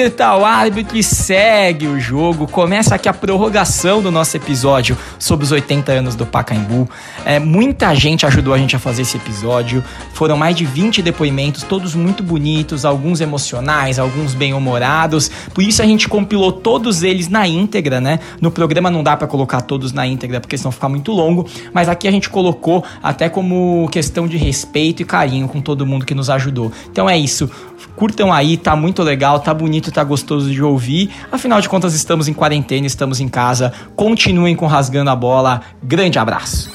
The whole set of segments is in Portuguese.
apita o árbitro e segue o jogo. Começa aqui a prorrogação do nosso episódio sobre os 80 anos do Pacaembu. É, muita gente ajudou a gente a fazer esse episódio. Foram mais de 20 depoimentos, todos muito bonitos, alguns emocionais, alguns bem-humorados. Por isso a gente compilou todos eles na íntegra, né? No programa não dá para colocar todos na íntegra porque senão fica muito longo, mas aqui a gente colocou até como questão de respeito e carinho com todo mundo que nos ajudou. Então é isso. Curtam aí, tá muito legal, tá bonito, tá gostoso de ouvir. Afinal de contas, estamos em quarentena, estamos em casa. Continuem com Rasgando a Bola. Grande abraço.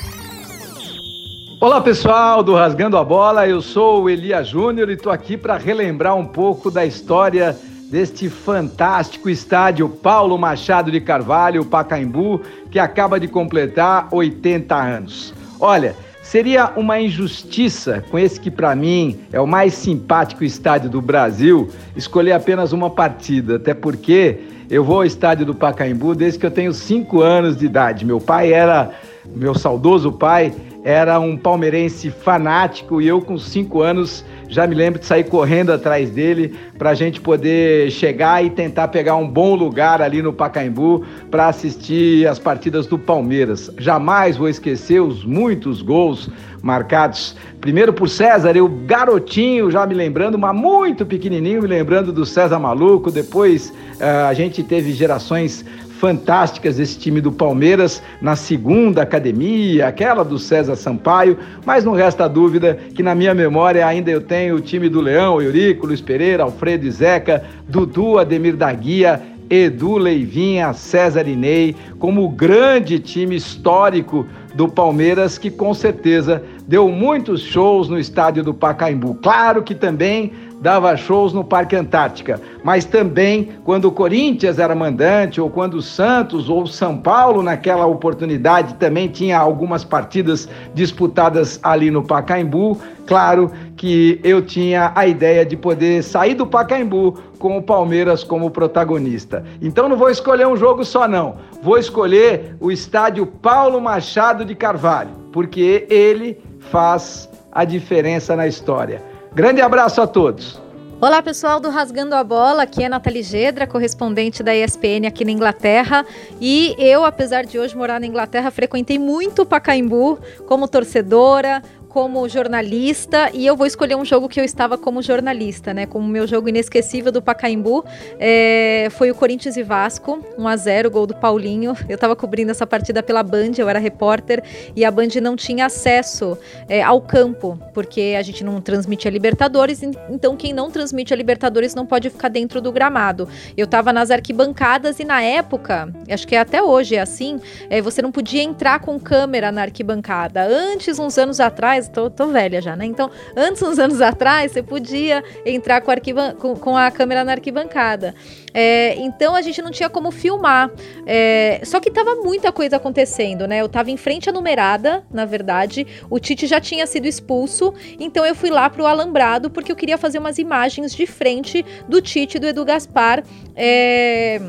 Olá pessoal do Rasgando a Bola, eu sou o Elia Júnior e estou aqui para relembrar um pouco da história deste fantástico estádio Paulo Machado de Carvalho, Pacaembu, que acaba de completar 80 anos. Olha, Seria uma injustiça, com esse que para mim é o mais simpático estádio do Brasil, escolher apenas uma partida, até porque eu vou ao estádio do Pacaembu desde que eu tenho cinco anos de idade. Meu pai era, meu saudoso pai, era um palmeirense fanático e eu com cinco anos já me lembro de sair correndo atrás dele para a gente poder chegar e tentar pegar um bom lugar ali no Pacaembu para assistir as partidas do Palmeiras. Jamais vou esquecer os muitos gols marcados. Primeiro por César, eu garotinho, já me lembrando, mas muito pequenininho, me lembrando do César Maluco. Depois uh, a gente teve gerações fantásticas desse time do Palmeiras na segunda academia, aquela do César Sampaio, mas não resta dúvida que na minha memória ainda eu tenho o time do Leão, Eurico, Luiz Pereira, Alfredo e Zeca, Dudu, Ademir da Guia, Edu Leivinha, César Inei, como o grande time histórico do Palmeiras, que com certeza deu muitos shows no estádio do Pacaembu. Claro que também dava shows no Parque Antártica, mas também quando o Corinthians era mandante, ou quando o Santos ou o São Paulo, naquela oportunidade, também tinha algumas partidas disputadas ali no Pacaembu. Claro que eu tinha a ideia de poder sair do Pacaembu com o Palmeiras como protagonista. Então não vou escolher um jogo só, não. Vou escolher o estádio Paulo Machado de Carvalho, porque ele faz a diferença na história. Grande abraço a todos. Olá pessoal do Rasgando a Bola, aqui é Nathalie Gedra, correspondente da ESPN aqui na Inglaterra. E eu, apesar de hoje morar na Inglaterra, frequentei muito o Pacaembu como torcedora, como jornalista e eu vou escolher um jogo que eu estava como jornalista, né? Como meu jogo inesquecível do Pacaembu é, foi o Corinthians e Vasco, 1 a 0 gol do Paulinho. Eu estava cobrindo essa partida pela Band, eu era repórter e a Band não tinha acesso é, ao campo, porque a gente não transmite a Libertadores, então quem não transmite a Libertadores não pode ficar dentro do gramado. Eu estava nas arquibancadas e na época, acho que até hoje é assim, é, você não podia entrar com câmera na arquibancada. Antes, uns anos atrás, tô, tô velha já, né? Então, antes, uns anos atrás, você podia entrar com, com, com a câmera na arquibancada. É, então a gente não tinha como filmar. É, só que tava muita coisa acontecendo, né? Eu tava em frente à numerada, na verdade. O Tite já tinha sido expulso, então eu fui lá pro Alambrado porque eu queria fazer umas imagens de frente do Tite e do Edu Gaspar. É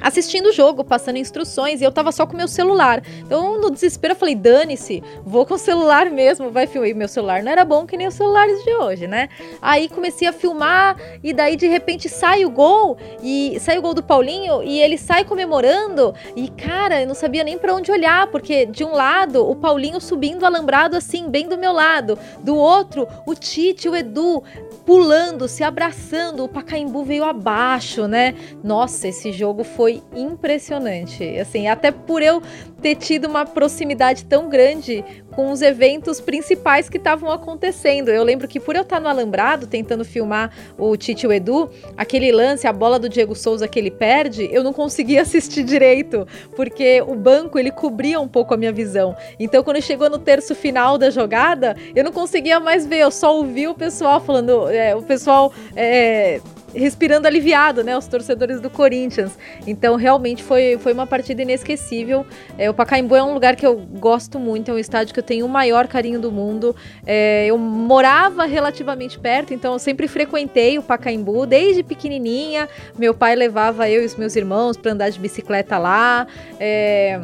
assistindo o jogo, passando instruções, e eu tava só com meu celular. Então, no desespero, eu falei: dane-se, vou com o celular mesmo, vai filmar. E meu celular não era bom que nem os celulares de hoje, né? Aí comecei a filmar, e daí de repente sai o gol, e sai o gol do Paulinho, e ele sai comemorando, e cara, eu não sabia nem para onde olhar, porque de um lado, o Paulinho subindo alambrado assim, bem do meu lado, do outro, o Tite, o Edu pulando, se abraçando, o Pacaembu veio abaixo, né? Nossa, esse jogo foi foi impressionante. Assim, até por eu ter tido uma proximidade tão grande com os eventos principais que estavam acontecendo. Eu lembro que por eu estar no Alambrado tentando filmar o Tite e o Edu, aquele lance, a bola do Diego Souza que ele perde, eu não conseguia assistir direito, porque o banco ele cobria um pouco a minha visão. Então quando chegou no terço final da jogada, eu não conseguia mais ver, eu só ouvi o pessoal falando, é, o pessoal é, respirando aliviado, né? Os torcedores do Corinthians. Então, realmente foi, foi uma partida inesquecível. É, o Pacaembu é um lugar que eu gosto muito, é um estádio que eu tenho o maior carinho do mundo. É, eu morava relativamente perto, então eu sempre frequentei o Pacaembu desde pequenininha. Meu pai levava eu e os meus irmãos para andar de bicicleta lá. É,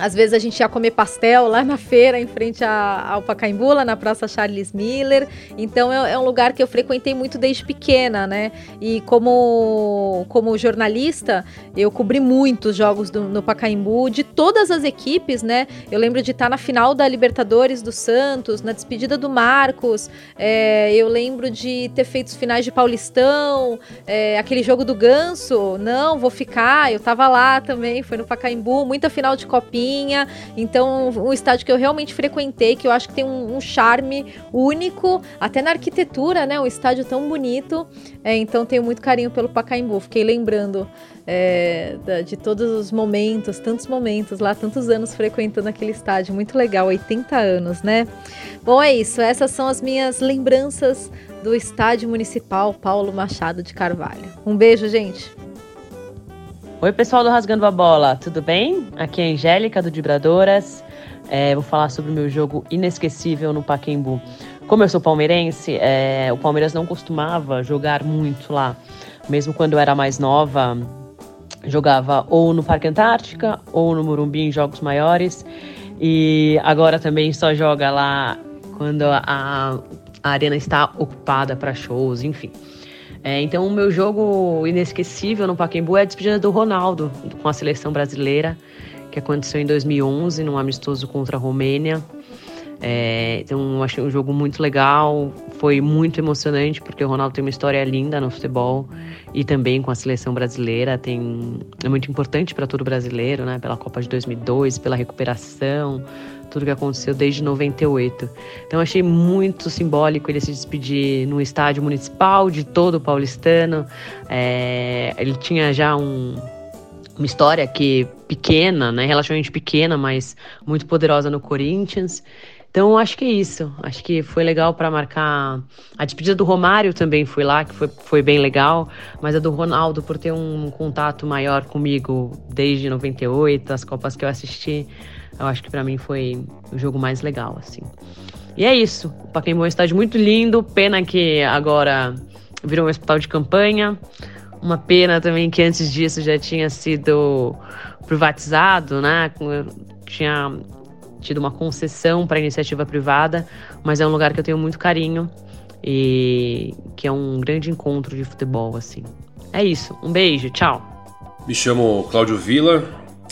Às vezes a gente ia comer pastel lá na feira, em frente ao Pacaembu, lá na Praça Charles Miller. Então é, é, um lugar que eu frequentei muito desde pequena, né? E como, como jornalista, eu cobri muitos jogos do, no Pacaembu, de todas as equipes, né? Eu lembro de estar na final da Libertadores do Santos, na despedida do Marcos. É, eu lembro de ter feito os finais de Paulistão, é, aquele jogo do Ganso. Não, vou ficar. Eu tava lá também, foi no Pacaembu, muita final de copinha então, um estádio que eu realmente frequentei, que eu acho que tem um, um charme único, até na arquitetura, né? Um estádio tão bonito. É, então, tenho muito carinho pelo Pacaembu. Fiquei lembrando é, de todos os momentos, tantos momentos lá, tantos anos frequentando aquele estádio. Muito legal, 80 anos, né? Bom, é isso. Essas são as minhas lembranças do Estádio Municipal Paulo Machado de Carvalho. Um beijo, gente. Oi, pessoal do Rasgando a Bola, tudo bem? Aqui é a Angélica do Vibradoras. É, vou falar sobre o meu jogo inesquecível no Paquembu. Como eu sou palmeirense, é, o Palmeiras não costumava jogar muito lá. Mesmo quando eu era mais nova, jogava ou no Parque Antártica ou no Morumbi em jogos maiores. E agora também só joga lá quando a, a arena está ocupada para shows, enfim. É, então, o meu jogo inesquecível no Pacaembu é a despedida do Ronaldo com a seleção brasileira, que aconteceu em 2011, num amistoso contra a Romênia. É, então, achei um jogo muito legal, foi muito emocionante, porque o Ronaldo tem uma história linda no futebol e também com a seleção brasileira. Tem, é muito importante para todo brasileiro, né? Pela Copa de 2002, pela recuperação, tudo que aconteceu desde 98. Então achei muito simbólico ele se despedir no estádio municipal de todo o paulistano. É, ele tinha já um, uma história que pequena, né, relativamente pequena, mas muito poderosa no Corinthians. Então acho que é isso. Acho que foi legal para marcar. A despedida do Romário também foi lá, que foi, foi bem legal. Mas a do Ronaldo, por ter um contato maior comigo desde 98, as Copas que eu assisti, eu acho que para mim foi o jogo mais legal, assim. E é isso. O Pacaembu é um estádio muito lindo. Pena que agora virou um hospital de campanha. Uma pena também que antes disso já tinha sido privatizado, né? Tinha tido uma concessão para iniciativa privada, mas é um lugar que eu tenho muito carinho e que é um grande encontro de futebol, assim. É isso. Um beijo, tchau. Me chamo Cláudio Vila,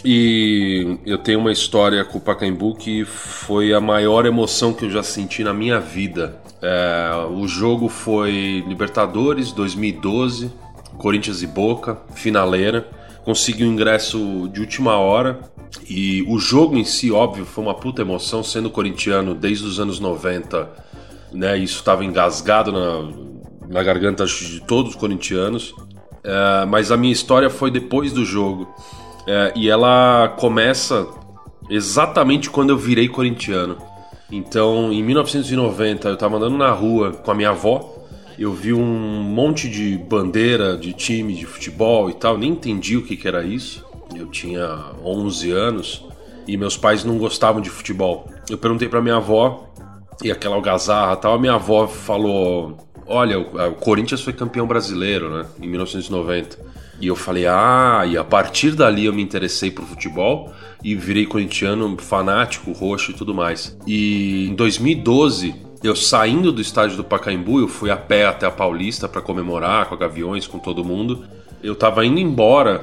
e eu tenho uma história com o Pacaembu que foi a maior emoção que eu já senti na minha vida. É, o jogo foi Libertadores 2012, Corinthians e Boca, finaleira. Consegui o um ingresso de última hora e o jogo em si, óbvio, foi uma puta emoção, sendo corintiano desde os anos 90, né? Isso estava engasgado na, na garganta de todos os corintianos. É, mas a minha história foi depois do jogo. É, e ela começa exatamente quando eu virei corintiano. Então, em 1990, eu estava andando na rua com a minha avó. Eu vi um monte de bandeira de time de futebol e tal, nem entendi o que, que era isso. Eu tinha 11 anos e meus pais não gostavam de futebol. Eu perguntei para minha avó e aquela algazarra tal, a minha avó falou: Olha, o Corinthians foi campeão brasileiro, né, em 1990. E eu falei, ah, e a partir dali eu me interessei por futebol e virei corintiano fanático, roxo e tudo mais. E em 2012, eu saindo do estádio do Pacaembu, eu fui a pé até a Paulista para comemorar com a Gaviões, com todo mundo. Eu tava indo embora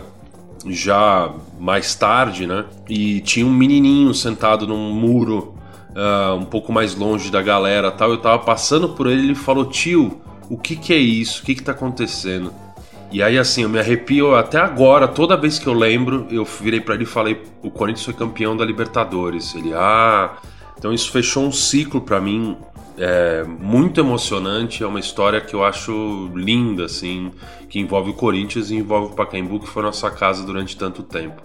já mais tarde, né? E tinha um menininho sentado num muro uh, um pouco mais longe da galera tal. Eu tava passando por ele e ele falou: Tio, o que que é isso? O que que tá acontecendo? E aí, assim, eu me arrepio até agora, toda vez que eu lembro, eu virei para ele e falei: o Corinthians foi campeão da Libertadores. Ele, ah. Então isso fechou um ciclo para mim é, muito emocionante. É uma história que eu acho linda, assim, que envolve o Corinthians e envolve o Pacaembu, que foi nossa casa durante tanto tempo.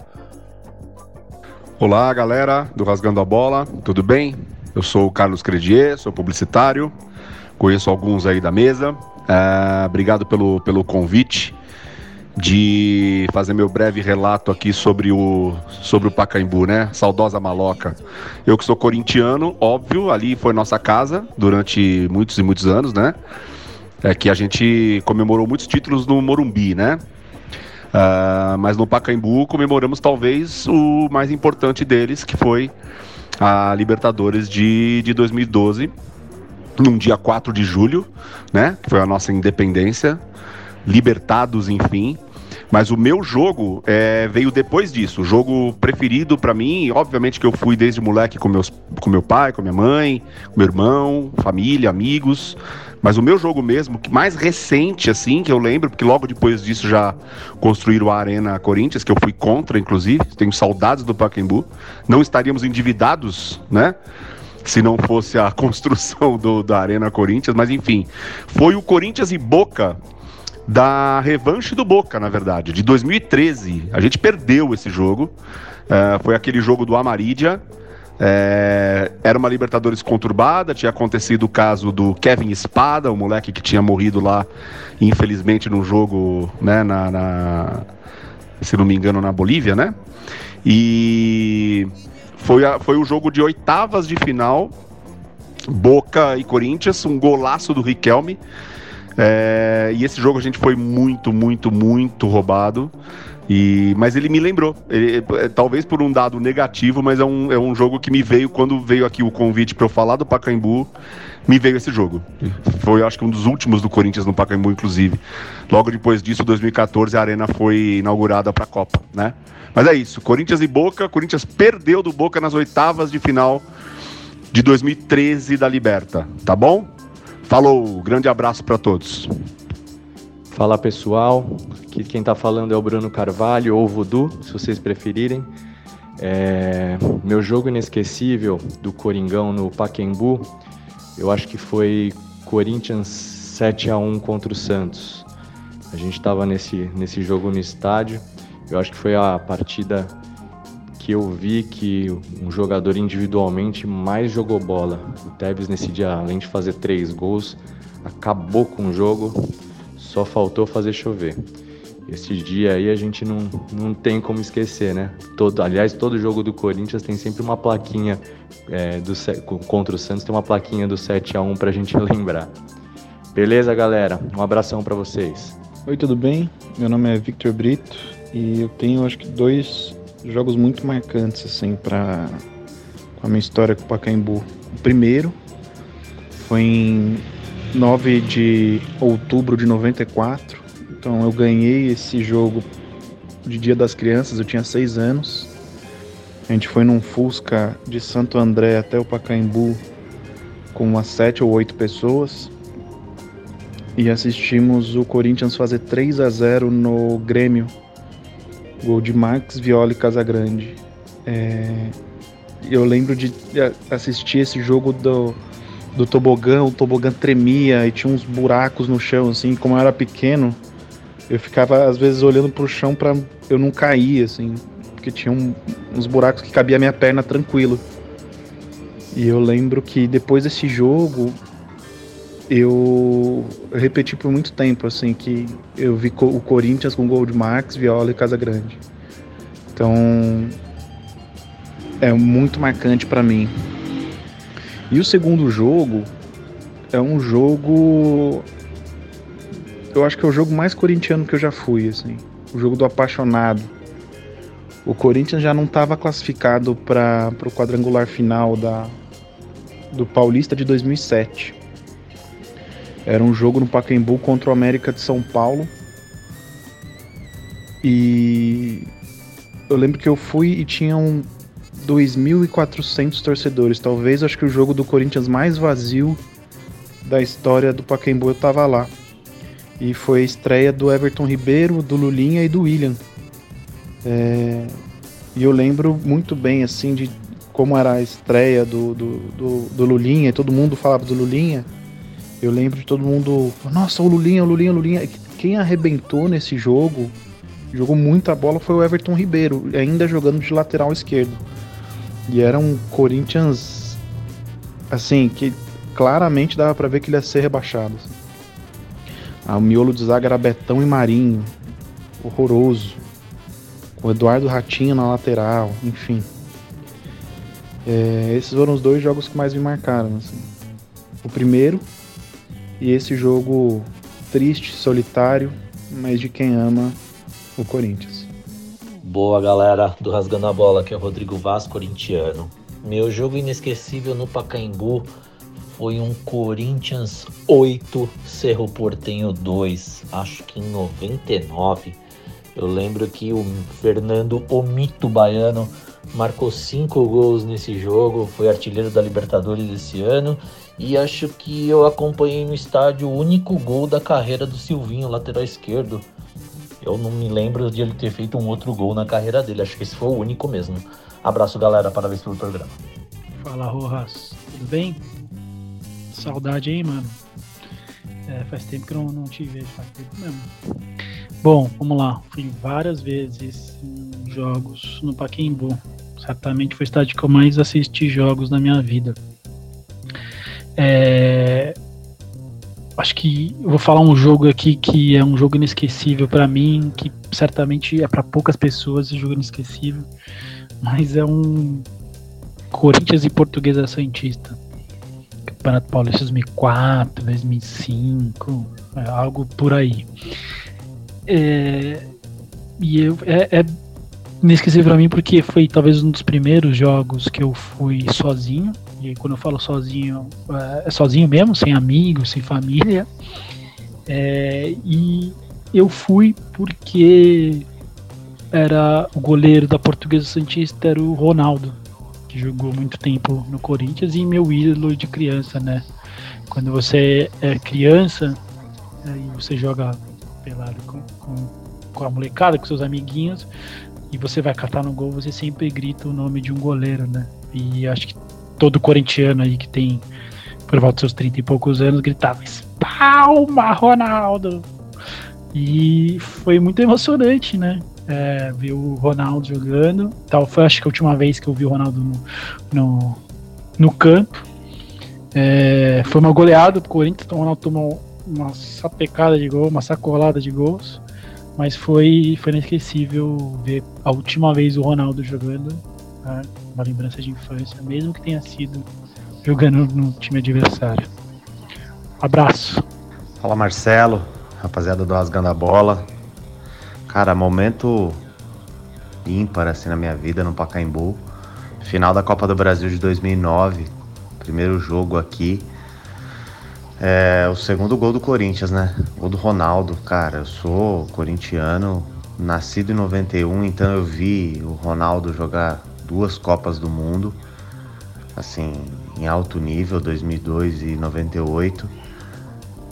Olá, galera do Rasgando a Bola, tudo bem? Eu sou o Carlos Credier, sou publicitário, conheço alguns aí da mesa. É, obrigado pelo, pelo convite de fazer meu breve relato aqui sobre o, sobre o Pacaembu, né? Saudosa Maloca. Eu que sou corintiano, óbvio, ali foi nossa casa durante muitos e muitos anos, né? É que a gente comemorou muitos títulos no Morumbi, né? Uh, mas no Pacaembu comemoramos talvez o mais importante deles, que foi a Libertadores de, de 2012, num dia 4 de julho, né? Que foi a nossa independência, libertados, enfim. Mas o meu jogo é, veio depois disso. O jogo preferido para mim, obviamente que eu fui desde moleque com, meus, com meu pai, com minha mãe, com meu irmão, família, amigos. Mas o meu jogo mesmo, que mais recente, assim, que eu lembro, porque logo depois disso já construíram a Arena Corinthians, que eu fui contra, inclusive. Tenho saudades do Pacaembu. Não estaríamos endividados, né? Se não fosse a construção do, da Arena Corinthians, mas enfim. Foi o Corinthians e Boca da revanche do Boca, na verdade, de 2013. A gente perdeu esse jogo. Uh, foi aquele jogo do Amarídia. É, era uma Libertadores conturbada, tinha acontecido o caso do Kevin Espada, o moleque que tinha morrido lá, infelizmente, no jogo, né, na, na, se não me engano, na Bolívia, né? E foi, a, foi o jogo de oitavas de final, Boca e Corinthians, um golaço do Riquelme. É, e esse jogo a gente foi muito, muito, muito roubado. E, mas ele me lembrou, ele, é, talvez por um dado negativo, mas é um, é um jogo que me veio quando veio aqui o convite para eu falar do Pacaembu, me veio esse jogo. Foi, acho que um dos últimos do Corinthians no Pacaembu, inclusive. Logo depois disso, 2014, a arena foi inaugurada para a Copa, né? Mas é isso, Corinthians e Boca, Corinthians perdeu do Boca nas oitavas de final de 2013 da Liberta, tá bom? Falou, grande abraço para todos. Fala pessoal, aqui quem está falando é o Bruno Carvalho ou Voodoo, se vocês preferirem. É, meu jogo inesquecível do Coringão no Paquembu, eu acho que foi Corinthians 7 a 1 contra o Santos. A gente estava nesse, nesse jogo no estádio, eu acho que foi a partida que eu vi que um jogador individualmente mais jogou bola. O Tevez nesse dia, além de fazer três gols, acabou com o jogo, só faltou fazer chover. Esse dia aí a gente não, não tem como esquecer, né? Todo, aliás, todo jogo do Corinthians tem sempre uma plaquinha é, do, contra o Santos, tem uma plaquinha do 7 a 1 pra gente lembrar. Beleza, galera? Um abração para vocês. Oi, tudo bem? Meu nome é Victor Brito e eu tenho acho que dois jogos muito marcantes assim para a minha história com o Pacaembu. O primeiro foi em 9 de outubro de 94. Então eu ganhei esse jogo de Dia das Crianças, eu tinha 6 anos. A gente foi num Fusca de Santo André até o Pacaembu com umas 7 ou 8 pessoas. E assistimos o Corinthians fazer 3 a 0 no Grêmio Gol de Max Violi Casagrande. É, eu lembro de assistir esse jogo do, do tobogã, o tobogã tremia e tinha uns buracos no chão, assim, como eu era pequeno, eu ficava às vezes olhando pro chão para eu não cair, assim, porque tinha um, uns buracos que cabia a minha perna tranquilo. E eu lembro que depois desse jogo, eu, repeti por muito tempo, assim, que eu vi o Corinthians com gol de Max, Viola e Casa Grande. Então, é muito marcante para mim. E o segundo jogo é um jogo. Eu acho que é o jogo mais corintiano que eu já fui, assim. O jogo do apaixonado. O Corinthians já não estava classificado para o quadrangular final da, do Paulista de 2007. Era um jogo no Pacaembu contra o América de São Paulo. E eu lembro que eu fui e tinham 2.400 torcedores. Talvez acho que o jogo do Corinthians mais vazio da história do Pacaembu eu tava lá. E foi a estreia do Everton Ribeiro, do Lulinha e do William. É... E eu lembro muito bem assim de como era a estreia do, do, do, do Lulinha, todo mundo falava do Lulinha. Eu lembro de todo mundo, nossa, o Lulinha, o Lulinha, o Lulinha. Quem arrebentou nesse jogo, jogou muita bola, foi o Everton Ribeiro, ainda jogando de lateral esquerdo. E era um Corinthians, assim, que claramente dava para ver que ele ia ser rebaixado. Assim. Ah, o miolo de zaga era Betão e Marinho, horroroso. O Eduardo Ratinho na lateral, enfim. É, esses foram os dois jogos que mais me marcaram. Assim. O primeiro, e esse jogo triste, solitário, mas de quem ama o Corinthians. Boa galera do Rasgando a Bola, aqui é o Rodrigo Vaz, corintiano. Meu jogo inesquecível no Pacaembu foi um Corinthians 8, Cerro Portenho 2, acho que em 99. Eu lembro que o Fernando Omito Baiano marcou cinco gols nesse jogo, foi artilheiro da Libertadores desse ano e acho que eu acompanhei no estádio o único gol da carreira do Silvinho, lateral esquerdo. Eu não me lembro de ele ter feito um outro gol na carreira dele, acho que esse foi o único mesmo. Abraço galera, parabéns pelo programa. Fala Rojas, tudo bem? Saudade aí, mano. É, faz tempo que eu não, não te vejo, faz tempo mesmo. Bom, vamos lá. Fui várias vezes em jogos no Paquembu. Certamente foi o estádio que eu mais assisti jogos na minha vida. É... Acho que eu vou falar um jogo aqui que é um jogo inesquecível para mim, que certamente é para poucas pessoas esse jogo inesquecível, mas é um Corinthians e Portuguesa Santista. Campeonato Paulista 2004, 2005, é algo por aí. É, e eu, é, é inesquecível para mim porque foi talvez um dos primeiros jogos que eu fui sozinho. E quando eu falo sozinho, é, é sozinho mesmo, sem amigos, sem família. É, e eu fui porque era o goleiro da Portuguesa Santista era o Ronaldo, que jogou muito tempo no Corinthians e meu ídolo de criança, né? Quando você é criança é, e você joga pelado com, com, com a molecada, com seus amiguinhos, e você vai catar no gol, você sempre grita o nome de um goleiro, né? E acho que todo corintiano aí que tem por volta dos seus 30 e poucos anos gritava: Palma, Ronaldo! E foi muito emocionante, né? É, ver o Ronaldo jogando. Tal, foi acho que a última vez que eu vi o Ronaldo no, no, no campo. É, foi uma goleada do Corinthians, então o Ronaldo tomou uma sapecada de gol, uma sacolada de gols. Mas foi, foi inesquecível ver a última vez o Ronaldo jogando. Né? Uma lembrança de infância, mesmo que tenha sido jogando no time adversário. Abraço. Fala Marcelo, rapaziada do Rasgando a Bola. Cara, momento ímpar assim na minha vida no Pacaembu. Final da Copa do Brasil de 2009, primeiro jogo aqui. É, o segundo gol do Corinthians, né? Gol do Ronaldo. Cara, eu sou corintiano, nascido em 91, então eu vi o Ronaldo jogar duas Copas do Mundo, assim, em alto nível, 2002 e 98.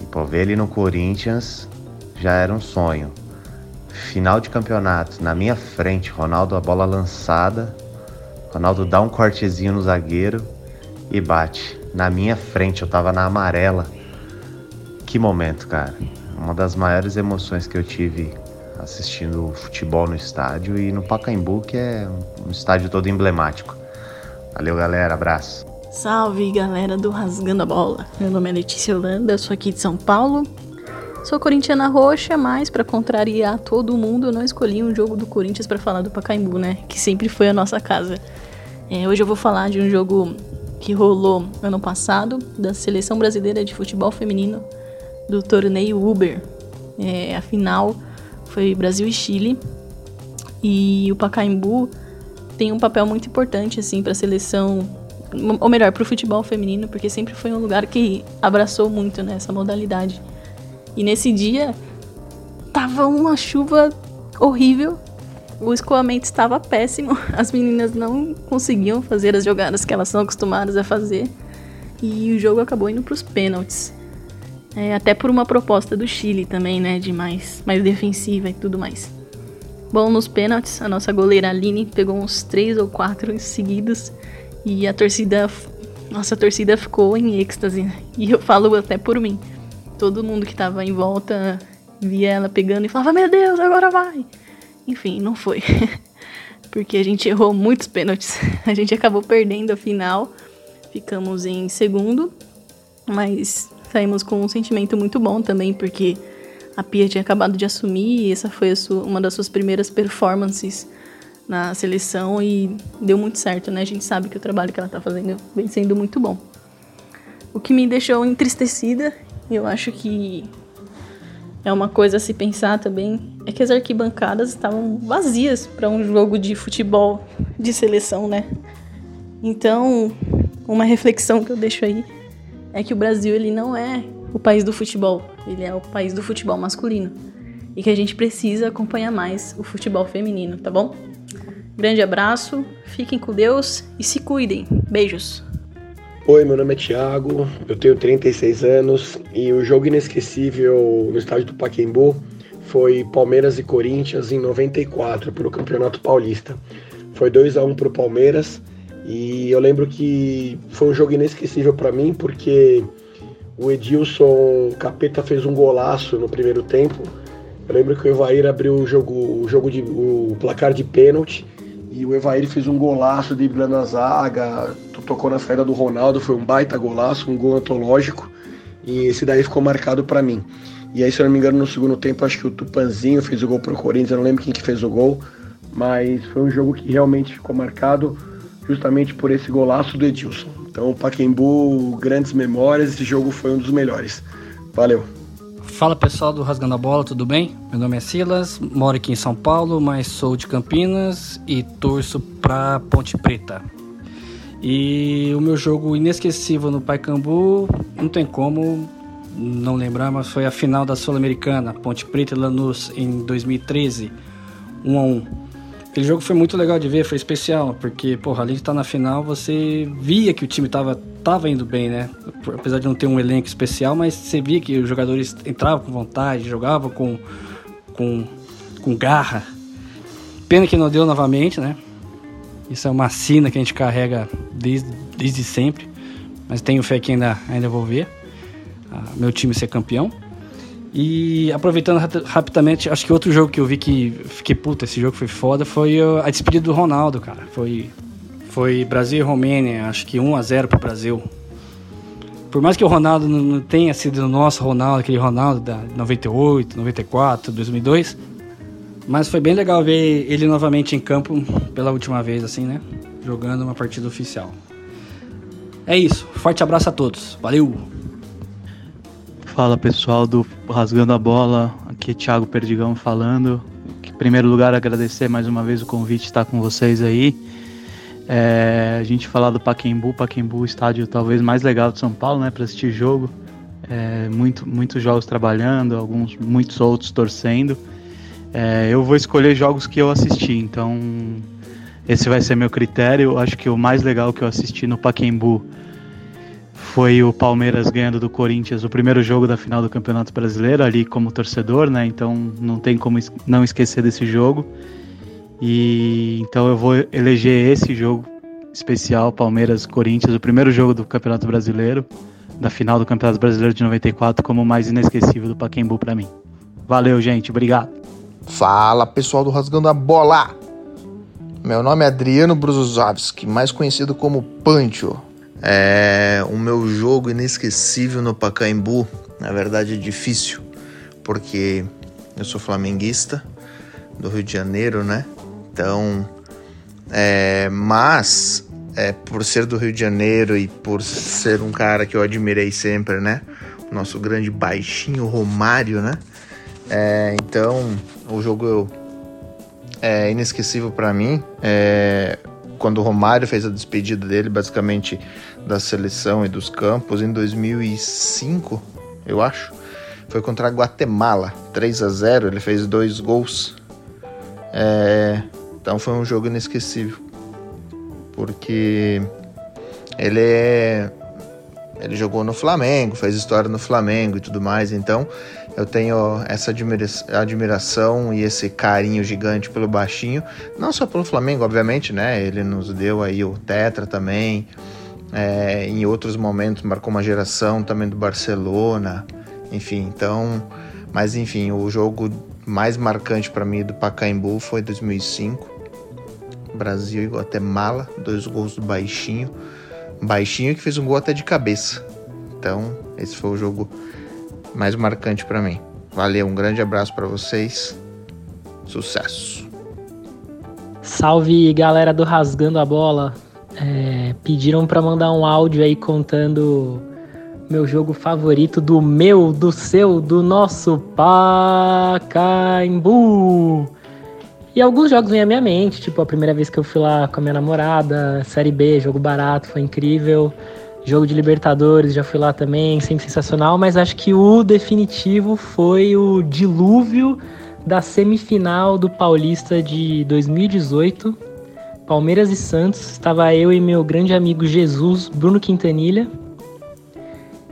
E pô, ver ele no Corinthians já era um sonho. Final de campeonato, na minha frente, Ronaldo a bola lançada. Ronaldo dá um cortezinho no zagueiro e bate. Na minha frente, eu tava na amarela que momento, cara. Uma das maiores emoções que eu tive assistindo futebol no estádio e no Pacaembu, que é um estádio todo emblemático. Valeu, galera. Abraço. Salve, galera do Rasgando a Bola. Meu nome é Letícia Holanda, eu sou aqui de São Paulo. Sou corintiana roxa, mas para contrariar todo mundo, eu não escolhi um jogo do Corinthians para falar do Pacaembu, né? Que sempre foi a nossa casa. É, hoje eu vou falar de um jogo que rolou ano passado da Seleção Brasileira de Futebol Feminino do torneio Uber. É, a final foi Brasil e Chile. E o Pacaembu tem um papel muito importante assim para a seleção, ou melhor, para o futebol feminino, porque sempre foi um lugar que abraçou muito né, essa modalidade. E nesse dia tava uma chuva horrível, o escoamento estava péssimo, as meninas não conseguiam fazer as jogadas que elas são acostumadas a fazer. E o jogo acabou indo para os pênaltis. É, até por uma proposta do Chile também, né? De mais, mais defensiva e tudo mais. Bom, nos pênaltis, a nossa goleira Aline pegou uns três ou quatro seguidos e a torcida. Nossa, a torcida ficou em êxtase. E eu falo até por mim. Todo mundo que tava em volta via ela pegando e falava: Meu Deus, agora vai! Enfim, não foi. Porque a gente errou muitos pênaltis. A gente acabou perdendo a final. Ficamos em segundo, mas saímos com um sentimento muito bom também, porque a Pia tinha acabado de assumir e essa foi sua, uma das suas primeiras performances na seleção e deu muito certo, né? A gente sabe que o trabalho que ela tá fazendo vem sendo muito bom. O que me deixou entristecida, eu acho que é uma coisa a se pensar também, é que as arquibancadas estavam vazias para um jogo de futebol de seleção, né? Então, uma reflexão que eu deixo aí é que o Brasil ele não é o país do futebol, ele é o país do futebol masculino e que a gente precisa acompanhar mais o futebol feminino, tá bom? Grande abraço, fiquem com Deus e se cuidem. Beijos. Oi, meu nome é Thiago, eu tenho 36 anos e o jogo inesquecível no estádio do Paquembu foi Palmeiras e Corinthians em 94 para o Campeonato Paulista. Foi 2 a 1 para o Palmeiras e eu lembro que foi um jogo inesquecível para mim porque o Edilson Capeta fez um golaço no primeiro tempo. Eu lembro que o Evair abriu o jogo, o jogo de o placar de pênalti e o Evair fez um golaço driblando a zaga, tocou na saída do Ronaldo, foi um baita golaço, um gol antológico. E esse daí ficou marcado para mim. E aí, se eu não me engano, no segundo tempo, acho que o Tupanzinho fez o gol pro Corinthians, eu não lembro quem que fez o gol, mas foi um jogo que realmente ficou marcado justamente por esse golaço do Edilson. Então, Paquembu, grandes memórias, esse jogo foi um dos melhores. Valeu! Fala pessoal do Rasgando a Bola, tudo bem? Meu nome é Silas, moro aqui em São Paulo, mas sou de Campinas e torço pra Ponte Preta. E o meu jogo inesquecível no Paicambu, não tem como não lembrar, mas foi a final da Sul-Americana, Ponte Preta e Lanús, em 2013, 1 a 1 Aquele jogo foi muito legal de ver, foi especial, porque, porra, além de estar na final, você via que o time tava, tava indo bem, né? Apesar de não ter um elenco especial, mas você via que os jogadores entravam com vontade, jogavam com, com, com garra. Pena que não deu novamente, né? Isso é uma sina que a gente carrega desde, desde sempre, mas tenho fé que ainda, ainda vou ver ah, meu time ser campeão. E aproveitando rapidamente, acho que outro jogo que eu vi que fiquei puta, esse jogo foi foda, foi a despedida do Ronaldo, cara. Foi, foi Brasil e Romênia, acho que 1 a 0 pro Brasil. Por mais que o Ronaldo não tenha sido o nosso Ronaldo, aquele Ronaldo da 98, 94, 2002, mas foi bem legal ver ele novamente em campo pela última vez, assim, né? Jogando uma partida oficial. É isso. Forte abraço a todos. Valeu! Fala pessoal do Rasgando a Bola, aqui é Thiago Perdigão falando. Em primeiro lugar, agradecer mais uma vez o convite de estar com vocês aí. É, a gente falar do Paquembu, Paquembu, estádio talvez mais legal de São Paulo, né, para assistir jogo. É, muito, muitos jogos trabalhando, alguns, muitos outros torcendo. É, eu vou escolher jogos que eu assisti, então esse vai ser meu critério. Eu acho que o mais legal que eu assisti no Paquembu foi o Palmeiras ganhando do Corinthians o primeiro jogo da final do Campeonato Brasileiro, ali como torcedor, né? Então não tem como não esquecer desse jogo. E então eu vou eleger esse jogo especial, Palmeiras-Corinthians, o primeiro jogo do Campeonato Brasileiro, da final do Campeonato Brasileiro de 94, como o mais inesquecível do Paquembu para mim. Valeu, gente, obrigado. Fala, pessoal do Rasgando a Bola. Meu nome é Adriano Bruzovski, mais conhecido como Pancho. É, o meu jogo inesquecível no Pacaembu, na verdade é difícil, porque eu sou flamenguista do Rio de Janeiro, né? Então, é, mas é, por ser do Rio de Janeiro e por ser um cara que eu admirei sempre, né? O nosso grande baixinho Romário, né? É, então, o jogo é inesquecível para mim. É, quando o Romário fez a despedida dele, basicamente da seleção e dos campos, em 2005, eu acho. Foi contra a Guatemala, 3 a 0 ele fez dois gols. É, então foi um jogo inesquecível. Porque ele é, ele jogou no Flamengo, fez história no Flamengo e tudo mais, então eu tenho essa admira admiração e esse carinho gigante pelo baixinho, não só pelo Flamengo, obviamente, né? Ele nos deu aí o Tetra também, é, em outros momentos marcou uma geração também do Barcelona, enfim, então, mas enfim, o jogo mais marcante para mim do Pacaembu foi 2005, Brasil e Guatemala, dois gols do Baixinho, Baixinho que fez um gol até de cabeça. Então, esse foi o jogo mais marcante para mim. Valeu, um grande abraço para vocês. Sucesso. Salve galera do Rasgando a Bola. É, pediram para mandar um áudio aí contando meu jogo favorito do meu, do seu, do nosso Pacaembu. E alguns jogos vêm à minha mente, tipo a primeira vez que eu fui lá com a minha namorada, Série B, jogo barato, foi incrível. Jogo de Libertadores, já fui lá também, sempre sensacional, mas acho que o definitivo foi o dilúvio da semifinal do Paulista de 2018. Palmeiras e Santos, estava eu e meu grande amigo Jesus, Bruno Quintanilha.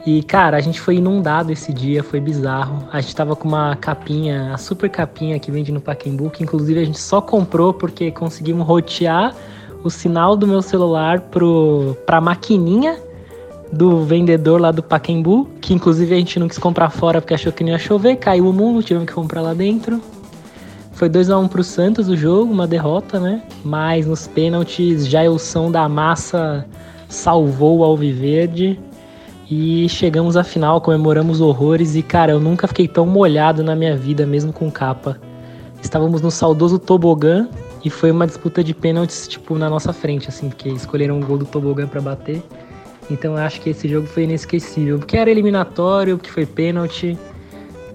E, cara, a gente foi inundado esse dia, foi bizarro. A gente tava com uma capinha, a super capinha que vende no Pacaembu, que inclusive a gente só comprou porque conseguimos rotear o sinal do meu celular pro, pra maquininha do vendedor lá do Pacaembu, que inclusive a gente não quis comprar fora porque achou que não ia chover, caiu o mundo, tivemos que comprar lá dentro. Foi 2 a 1 um pro Santos o jogo, uma derrota, né? Mas nos pênaltis, Jailson da Massa salvou o Alviverde. E chegamos à final, comemoramos horrores e, cara, eu nunca fiquei tão molhado na minha vida, mesmo com capa. Estávamos no saudoso tobogã e foi uma disputa de pênaltis, tipo, na nossa frente, assim, porque escolheram o gol do tobogã para bater. Então eu acho que esse jogo foi inesquecível, porque era eliminatório, porque foi pênalti,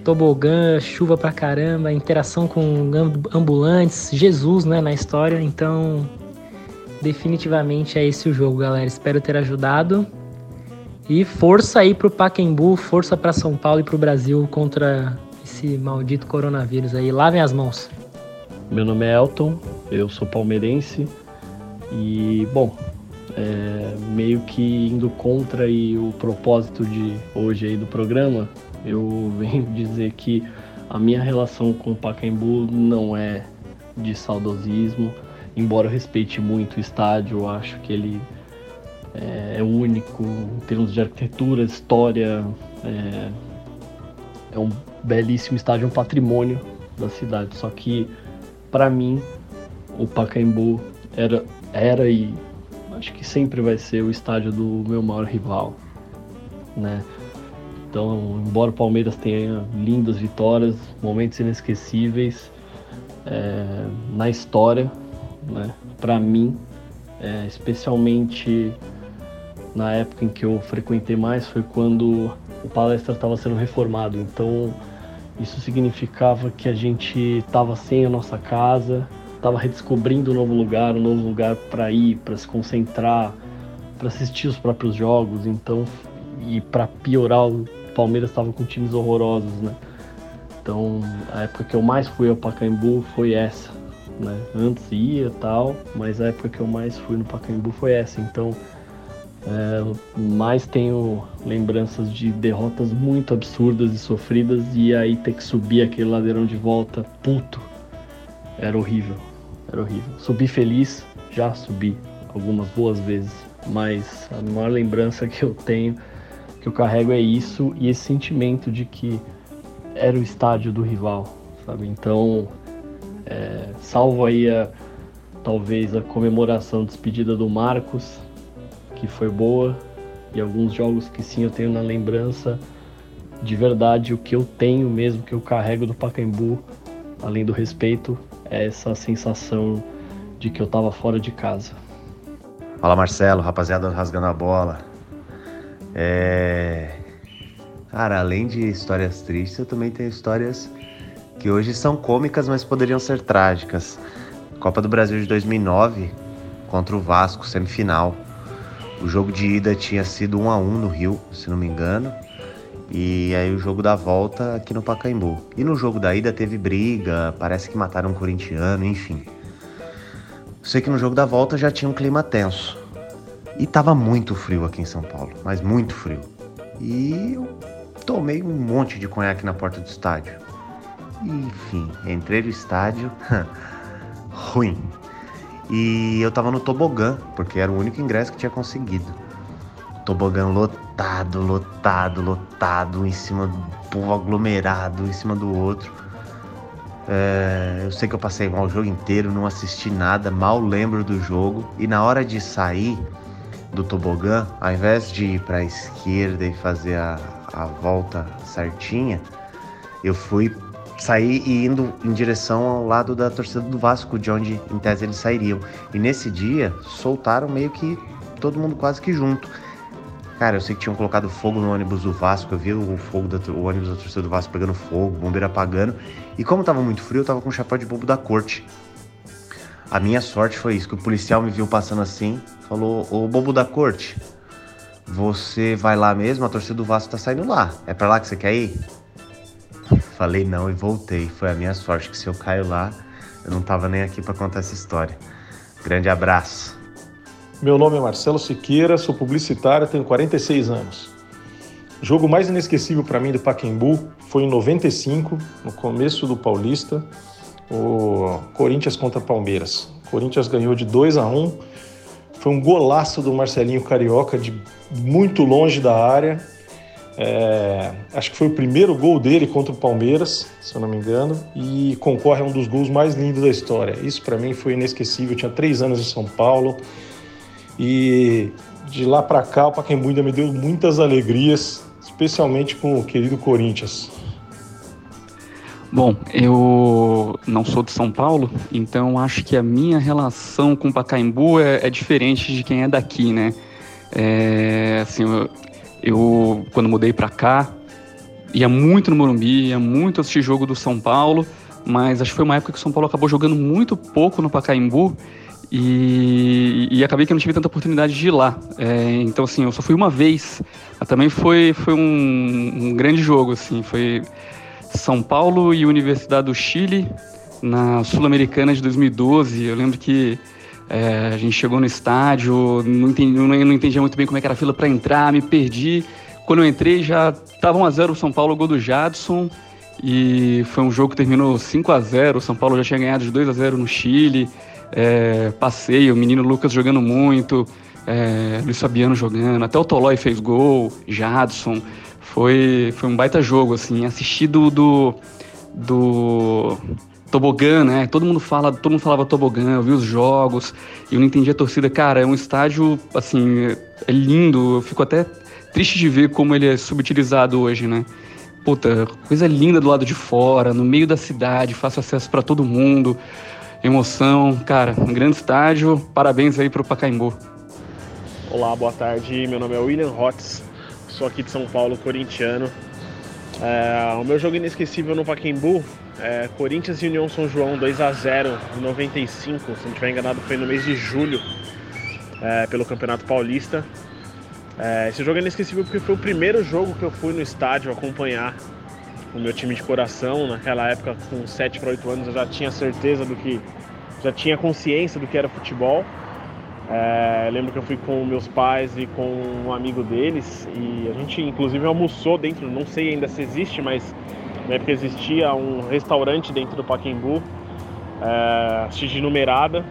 tobogã, chuva pra caramba, interação com ambulantes, Jesus, né, na história. Então, definitivamente é esse o jogo, galera. Espero ter ajudado. E força aí pro Paquembu, força para São Paulo e pro Brasil contra esse maldito coronavírus aí. Lavem as mãos. Meu nome é Elton, eu sou palmeirense e, bom, é, meio que indo contra aí o propósito de hoje aí do programa, eu venho dizer que a minha relação com o Pacaembu não é de saudosismo, embora eu respeite muito o estádio, eu acho que ele é, é único em termos de arquitetura, história. É, é um belíssimo estádio, é um patrimônio da cidade. Só que, para mim, o Pacaembu era, era e acho que sempre vai ser o estádio do meu maior rival, né? Então, embora o Palmeiras tenha lindas vitórias, momentos inesquecíveis é, na história, né? Para mim, é, especialmente na época em que eu frequentei mais foi quando o palestra estava sendo reformado. Então isso significava que a gente estava sem a nossa casa, estava redescobrindo um novo lugar, um novo lugar para ir, para se concentrar, para assistir os próprios jogos. Então e para piorar, o Palmeiras estava com times horrorosos, né? Então a época que eu mais fui ao Pacaembu foi essa, né? Antes ia tal, mas a época que eu mais fui no Pacaembu foi essa. Então é, mais tenho lembranças de derrotas muito absurdas e sofridas e aí ter que subir aquele ladeirão de volta puto era horrível, era horrível. Subi feliz, já subi algumas boas vezes, mas a maior lembrança que eu tenho, que eu carrego é isso e esse sentimento de que era o estádio do rival, sabe? Então, é, salvo aí a, talvez a comemoração de despedida do Marcos, que foi boa e alguns jogos que sim eu tenho na lembrança. De verdade, o que eu tenho mesmo, que eu carrego do Pacaembu, além do respeito, essa sensação de que eu tava fora de casa. Fala Marcelo, rapaziada rasgando a bola. É. Cara, além de histórias tristes, eu também tenho histórias que hoje são cômicas, mas poderiam ser trágicas. Copa do Brasil de 2009 contra o Vasco, semifinal. O jogo de ida tinha sido 1 a 1 no Rio, se não me engano. E aí o jogo da volta aqui no Pacaembu. E no jogo da ida teve briga, parece que mataram um corintiano, enfim. Sei que no jogo da volta já tinha um clima tenso. E tava muito frio aqui em São Paulo, mas muito frio. E eu tomei um monte de conhaque na porta do estádio. enfim, entrei no estádio, ruim. E eu tava no tobogã, porque era o único ingresso que tinha conseguido. Tobogã lotado, lotado, lotado, em cima do povo aglomerado, em cima do outro. É, eu sei que eu passei mal o jogo inteiro, não assisti nada, mal lembro do jogo. E na hora de sair do tobogã, ao invés de ir para a esquerda e fazer a, a volta certinha, eu fui sair e indo em direção ao lado da torcida do Vasco, de onde em tese eles sairiam. E nesse dia soltaram meio que todo mundo quase que junto. Cara, eu sei que tinham colocado fogo no ônibus do Vasco. Eu vi o fogo do o ônibus da torcida do Vasco pegando fogo, bombeiro apagando. E como tava muito frio, eu tava com o chapéu de bobo da corte. A minha sorte foi isso, que o policial me viu passando assim, falou, ô bobo da corte, você vai lá mesmo? A torcida do Vasco tá saindo lá. É para lá que você quer ir? Falei não e voltei. Foi a minha sorte que se eu caio lá, eu não tava nem aqui para contar essa história. Grande abraço. Meu nome é Marcelo Siqueira, sou publicitário, tenho 46 anos. O jogo mais inesquecível para mim do Pacaembu foi em 95, no começo do Paulista, o Corinthians contra Palmeiras. O Corinthians ganhou de 2 a 1. Foi um golaço do Marcelinho Carioca de muito longe da área. É, acho que foi o primeiro gol dele contra o Palmeiras, se eu não me engano, e concorre a um dos gols mais lindos da história. Isso para mim foi inesquecível. Eu tinha três anos em São Paulo e de lá para cá o Pacaembu ainda me deu muitas alegrias, especialmente com o querido Corinthians. Bom, eu não sou de São Paulo, então acho que a minha relação com o Pacaembu é, é diferente de quem é daqui, né? É, assim, eu, eu quando mudei para cá, ia muito no Morumbi, ia muito assistir jogo do São Paulo, mas acho que foi uma época que o São Paulo acabou jogando muito pouco no Pacaembu e, e acabei que eu não tive tanta oportunidade de ir lá. É, então, assim, eu só fui uma vez, também foi, foi um, um grande jogo, assim, foi são Paulo e Universidade do Chile na Sul-Americana de 2012. Eu lembro que é, a gente chegou no estádio, não, entendi, não, não entendia muito bem como é era a fila para entrar, me perdi. Quando eu entrei já estava 1x0 o São Paulo, gol do Jadson. E foi um jogo que terminou 5 a 0 O São Paulo já tinha ganhado de 2 a 0 no Chile. É, passei, o menino Lucas jogando muito, é, Luiz Fabiano jogando, até o Tolói fez gol, Jadson. Foi, foi um baita jogo, assim, assistido do, do tobogã, né? Todo mundo fala, todo mundo falava tobogã, eu vi os jogos, eu não entendi a torcida. Cara, é um estádio, assim, é lindo, eu fico até triste de ver como ele é subutilizado hoje, né? Puta, coisa linda do lado de fora, no meio da cidade, fácil acesso para todo mundo, emoção, cara, um grande estádio, parabéns aí pro Pacaembu. Olá, boa tarde, meu nome é William Hotz, sou aqui de São Paulo, corintiano. É, o meu jogo inesquecível no Pacaembu é Corinthians e União São João 2 a 0 em 95, se não estiver enganado foi no mês de julho, é, pelo Campeonato Paulista. É, esse jogo é inesquecível porque foi o primeiro jogo que eu fui no estádio acompanhar o meu time de coração. Naquela época, com 7 para 8 anos, eu já tinha certeza do que, já tinha consciência do que era futebol. É, lembro que eu fui com meus pais e com um amigo deles e a gente inclusive almoçou dentro, não sei ainda se existe, mas na época existia um restaurante dentro do Pacaembu, é, assisti de numerada,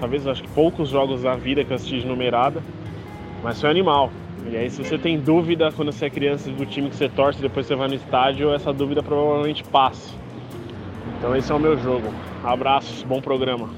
talvez acho que poucos jogos da vida que eu assisti de numerada, mas foi animal. E aí se você tem dúvida quando você é criança do time que você torce, depois você vai no estádio, essa dúvida provavelmente passa. Então esse é o meu jogo. Abraços, bom programa.